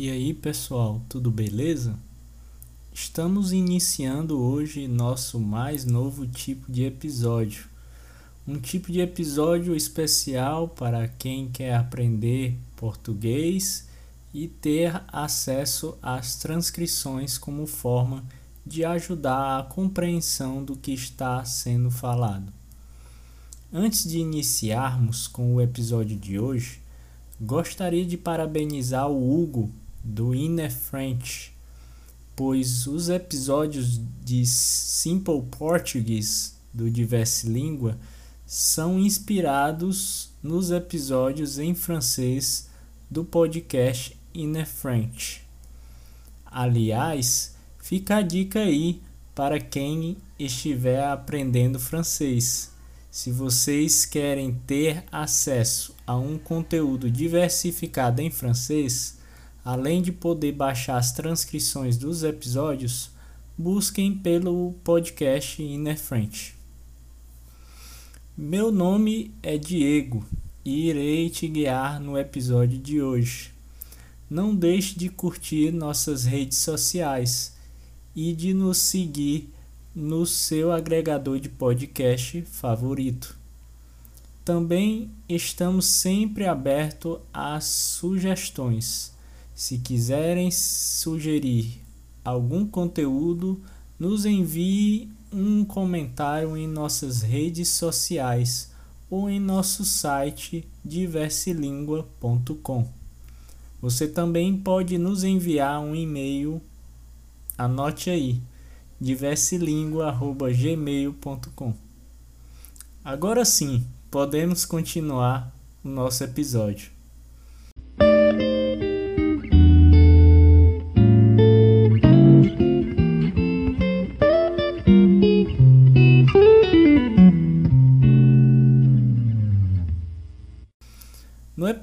E aí, pessoal, tudo beleza? Estamos iniciando hoje nosso mais novo tipo de episódio. Um tipo de episódio especial para quem quer aprender português e ter acesso às transcrições como forma de ajudar a compreensão do que está sendo falado. Antes de iniciarmos com o episódio de hoje, gostaria de parabenizar o Hugo do Inner French, pois os episódios de Simple Portuguese do Diverse Língua são inspirados nos episódios em francês do podcast Inner French. Aliás, fica a dica aí para quem estiver aprendendo francês. Se vocês querem ter acesso a um conteúdo diversificado em francês, Além de poder baixar as transcrições dos episódios, busquem pelo podcast Inner French. Meu nome é Diego e irei te guiar no episódio de hoje. Não deixe de curtir nossas redes sociais e de nos seguir no seu agregador de podcast favorito. Também estamos sempre abertos às sugestões. Se quiserem sugerir algum conteúdo, nos envie um comentário em nossas redes sociais ou em nosso site diversilingua.com. Você também pode nos enviar um e-mail, anote aí, diversilingua.gmail.com. Agora sim, podemos continuar o nosso episódio.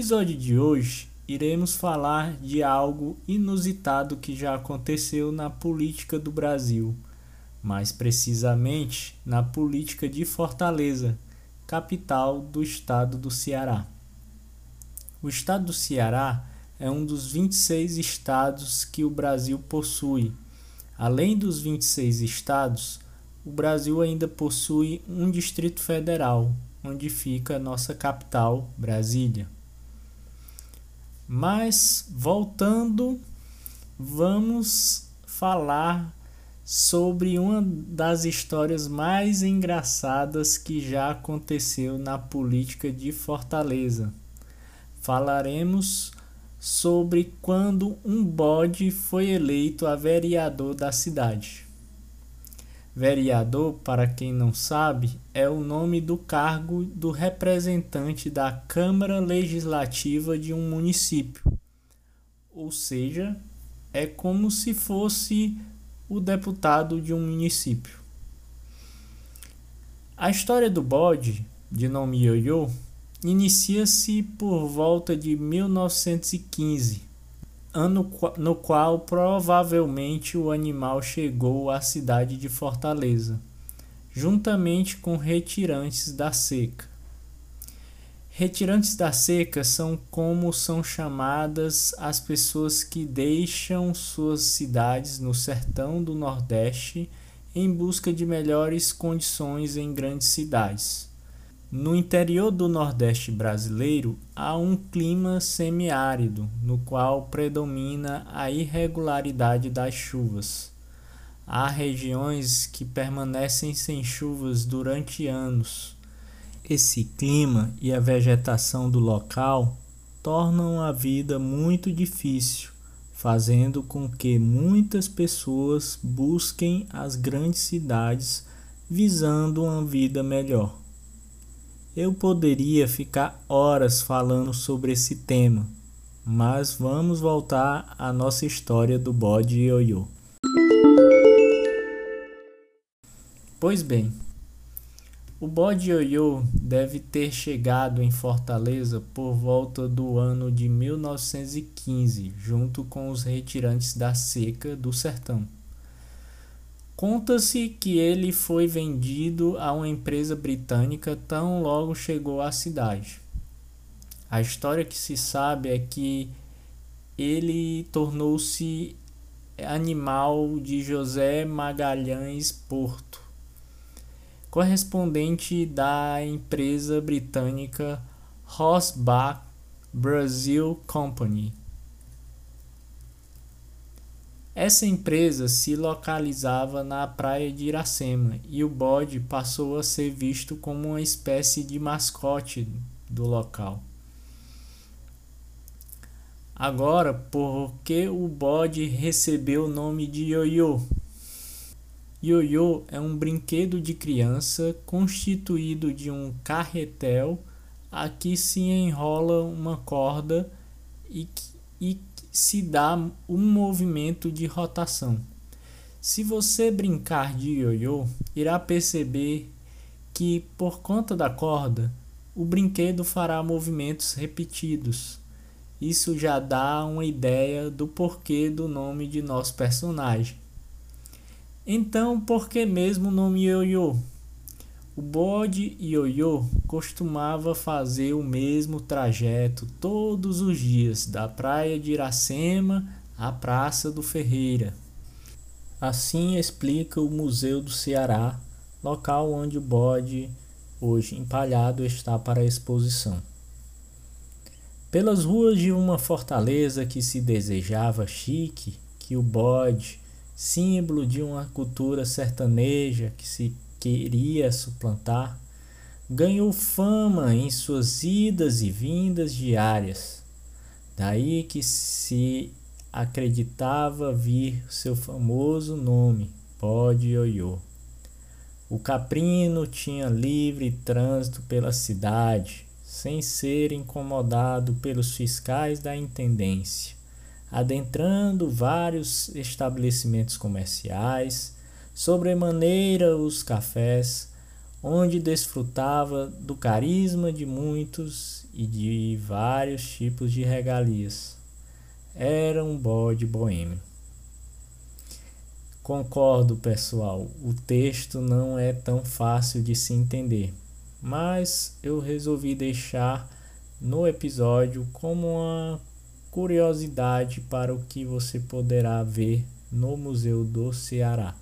Episódio de hoje, iremos falar de algo inusitado que já aconteceu na política do Brasil, mais precisamente na política de Fortaleza, capital do estado do Ceará. O estado do Ceará é um dos 26 estados que o Brasil possui. Além dos 26 estados, o Brasil ainda possui um Distrito Federal, onde fica nossa capital, Brasília. Mas voltando, vamos falar sobre uma das histórias mais engraçadas que já aconteceu na política de Fortaleza. Falaremos sobre quando um bode foi eleito a vereador da cidade. Vereador, para quem não sabe, é o nome do cargo do representante da Câmara Legislativa de um município. Ou seja, é como se fosse o deputado de um município. A história do bode, de nome Ioiô, inicia-se por volta de 1915 ano no qual provavelmente o animal chegou à cidade de Fortaleza, juntamente com retirantes da seca. Retirantes da seca são como são chamadas as pessoas que deixam suas cidades no sertão do Nordeste em busca de melhores condições em grandes cidades. No interior do Nordeste brasileiro há um clima semiárido, no qual predomina a irregularidade das chuvas. Há regiões que permanecem sem chuvas durante anos. Esse clima e a vegetação do local tornam a vida muito difícil, fazendo com que muitas pessoas busquem as grandes cidades visando uma vida melhor. Eu poderia ficar horas falando sobre esse tema, mas vamos voltar à nossa história do bode ioiô. Pois bem, o bode ioiô deve ter chegado em Fortaleza por volta do ano de 1915, junto com os retirantes da seca do sertão. Conta-se que ele foi vendido a uma empresa britânica tão logo chegou à cidade. A história que se sabe é que ele tornou-se animal de José Magalhães Porto, correspondente da empresa britânica Rosbach Brazil Company. Essa empresa se localizava na praia de Iracema e o bode passou a ser visto como uma espécie de mascote do local. Agora, por que o bode recebeu o nome de ioiô? Ioiô é um brinquedo de criança constituído de um carretel a que se enrola uma corda e, e se dá um movimento de rotação. Se você brincar de ioiô, irá perceber que por conta da corda, o brinquedo fará movimentos repetidos. Isso já dá uma ideia do porquê do nome de nosso personagem. Então, por que mesmo o nome Ioiô? O bode Ioiô costumava fazer o mesmo trajeto todos os dias, da praia de Iracema à Praça do Ferreira. Assim explica o Museu do Ceará, local onde o bode, hoje empalhado, está para exposição. Pelas ruas de uma fortaleza que se desejava chique, que o bode, símbolo de uma cultura sertaneja que se queria suplantar, ganhou fama em suas idas e vindas diárias. Daí que se acreditava vir seu famoso nome, Bode Ioiô. O caprino tinha livre trânsito pela cidade, sem ser incomodado pelos fiscais da intendência, adentrando vários estabelecimentos comerciais, sobremaneira os cafés, onde desfrutava do carisma de muitos e de vários tipos de regalias. Era um bode boêmio. Concordo, pessoal, o texto não é tão fácil de se entender mas eu resolvi deixar no episódio como uma curiosidade para o que você poderá ver no Museu do Ceará.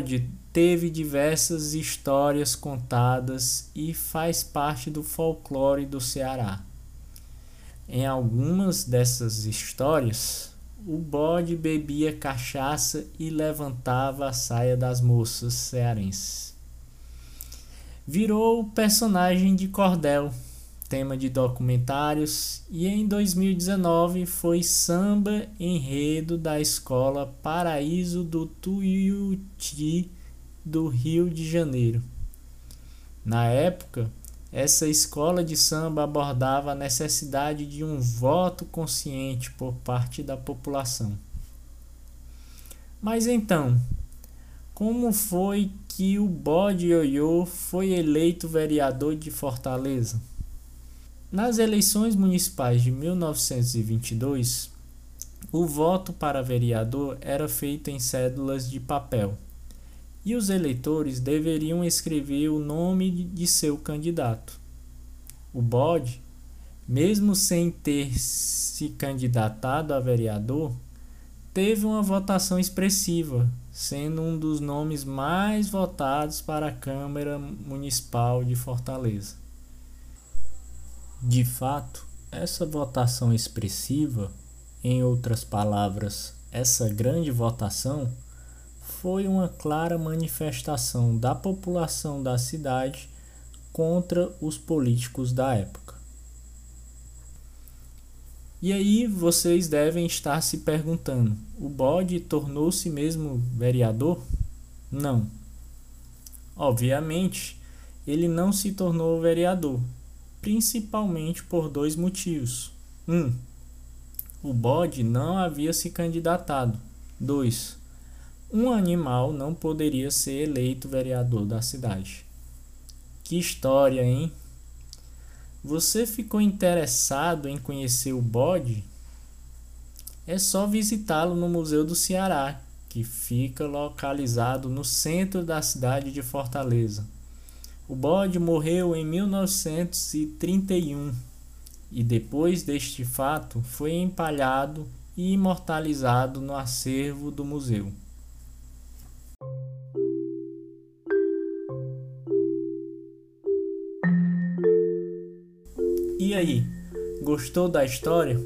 O bode teve diversas histórias contadas e faz parte do folclore do Ceará. Em algumas dessas histórias, o bode bebia cachaça e levantava a saia das moças cearenses. Virou o personagem de Cordel, tema de documentários, e em 2019 foi samba enredo da escola Paraíso do Tuiuti do Rio de Janeiro. Na época, essa escola de samba abordava a necessidade de um voto consciente por parte da população. Mas então, como foi que o Bode Ioiô foi eleito vereador de Fortaleza? Nas eleições municipais de 1922, o voto para vereador era feito em cédulas de papel e os eleitores deveriam escrever o nome de seu candidato. O bode, mesmo sem ter se candidatado a vereador, teve uma votação expressiva, sendo um dos nomes mais votados para a Câmara Municipal de Fortaleza. De fato, essa votação expressiva, em outras palavras, essa grande votação, foi uma clara manifestação da população da cidade contra os políticos da época. E aí vocês devem estar se perguntando: o bode tornou-se mesmo vereador? Não. Obviamente, ele não se tornou vereador, principalmente por dois motivos. Um, o bode não havia se candidatado. 2 um animal não poderia ser eleito vereador da cidade. Que história, hein? Você ficou interessado em conhecer o bode? é só visitá-lo no Museu do Ceará, que fica localizado no centro da cidade de Fortaleza. O bode morreu em 1931 e depois deste fato foi empalhado e imortalizado no acervo do museu. E aí, gostou da história?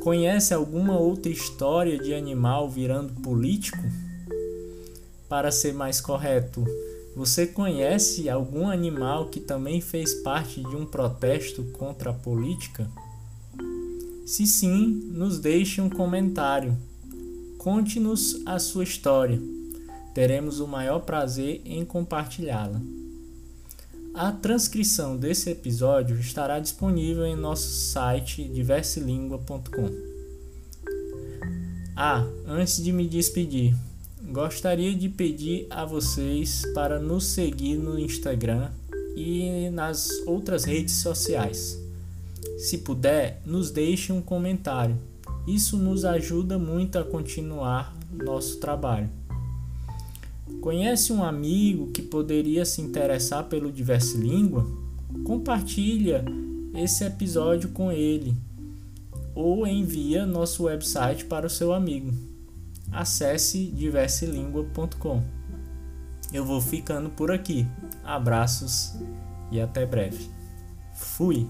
Conhece alguma outra história de animal virando político? Para ser mais correto, você conhece algum animal que também fez parte de um protesto contra a política? Se sim, nos deixe um comentário. Conte-nos a sua história. Teremos o maior prazer em compartilhá-la. A transcrição desse episódio estará disponível em nosso site diversilingua.com. Ah, antes de me despedir, gostaria de pedir a vocês para nos seguir no Instagram e nas outras redes sociais. Se puder, nos deixe um comentário. Isso nos ajuda muito a continuar nosso trabalho. Conhece um amigo que poderia se interessar pelo Diverse Língua? Compartilha esse episódio com ele ou envia nosso website para o seu amigo. Acesse diverselingua.com. Eu vou ficando por aqui. Abraços e até breve. Fui!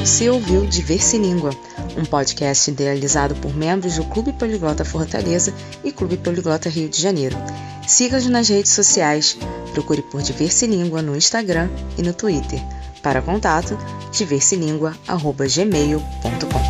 Você ouviu Diverse Língua, um podcast idealizado por membros do Clube Poliglota Fortaleza e Clube Poliglota Rio de Janeiro. Siga-nos nas redes sociais, procure por Diverse Língua no Instagram e no Twitter. Para contato, diverselingua.gmail.com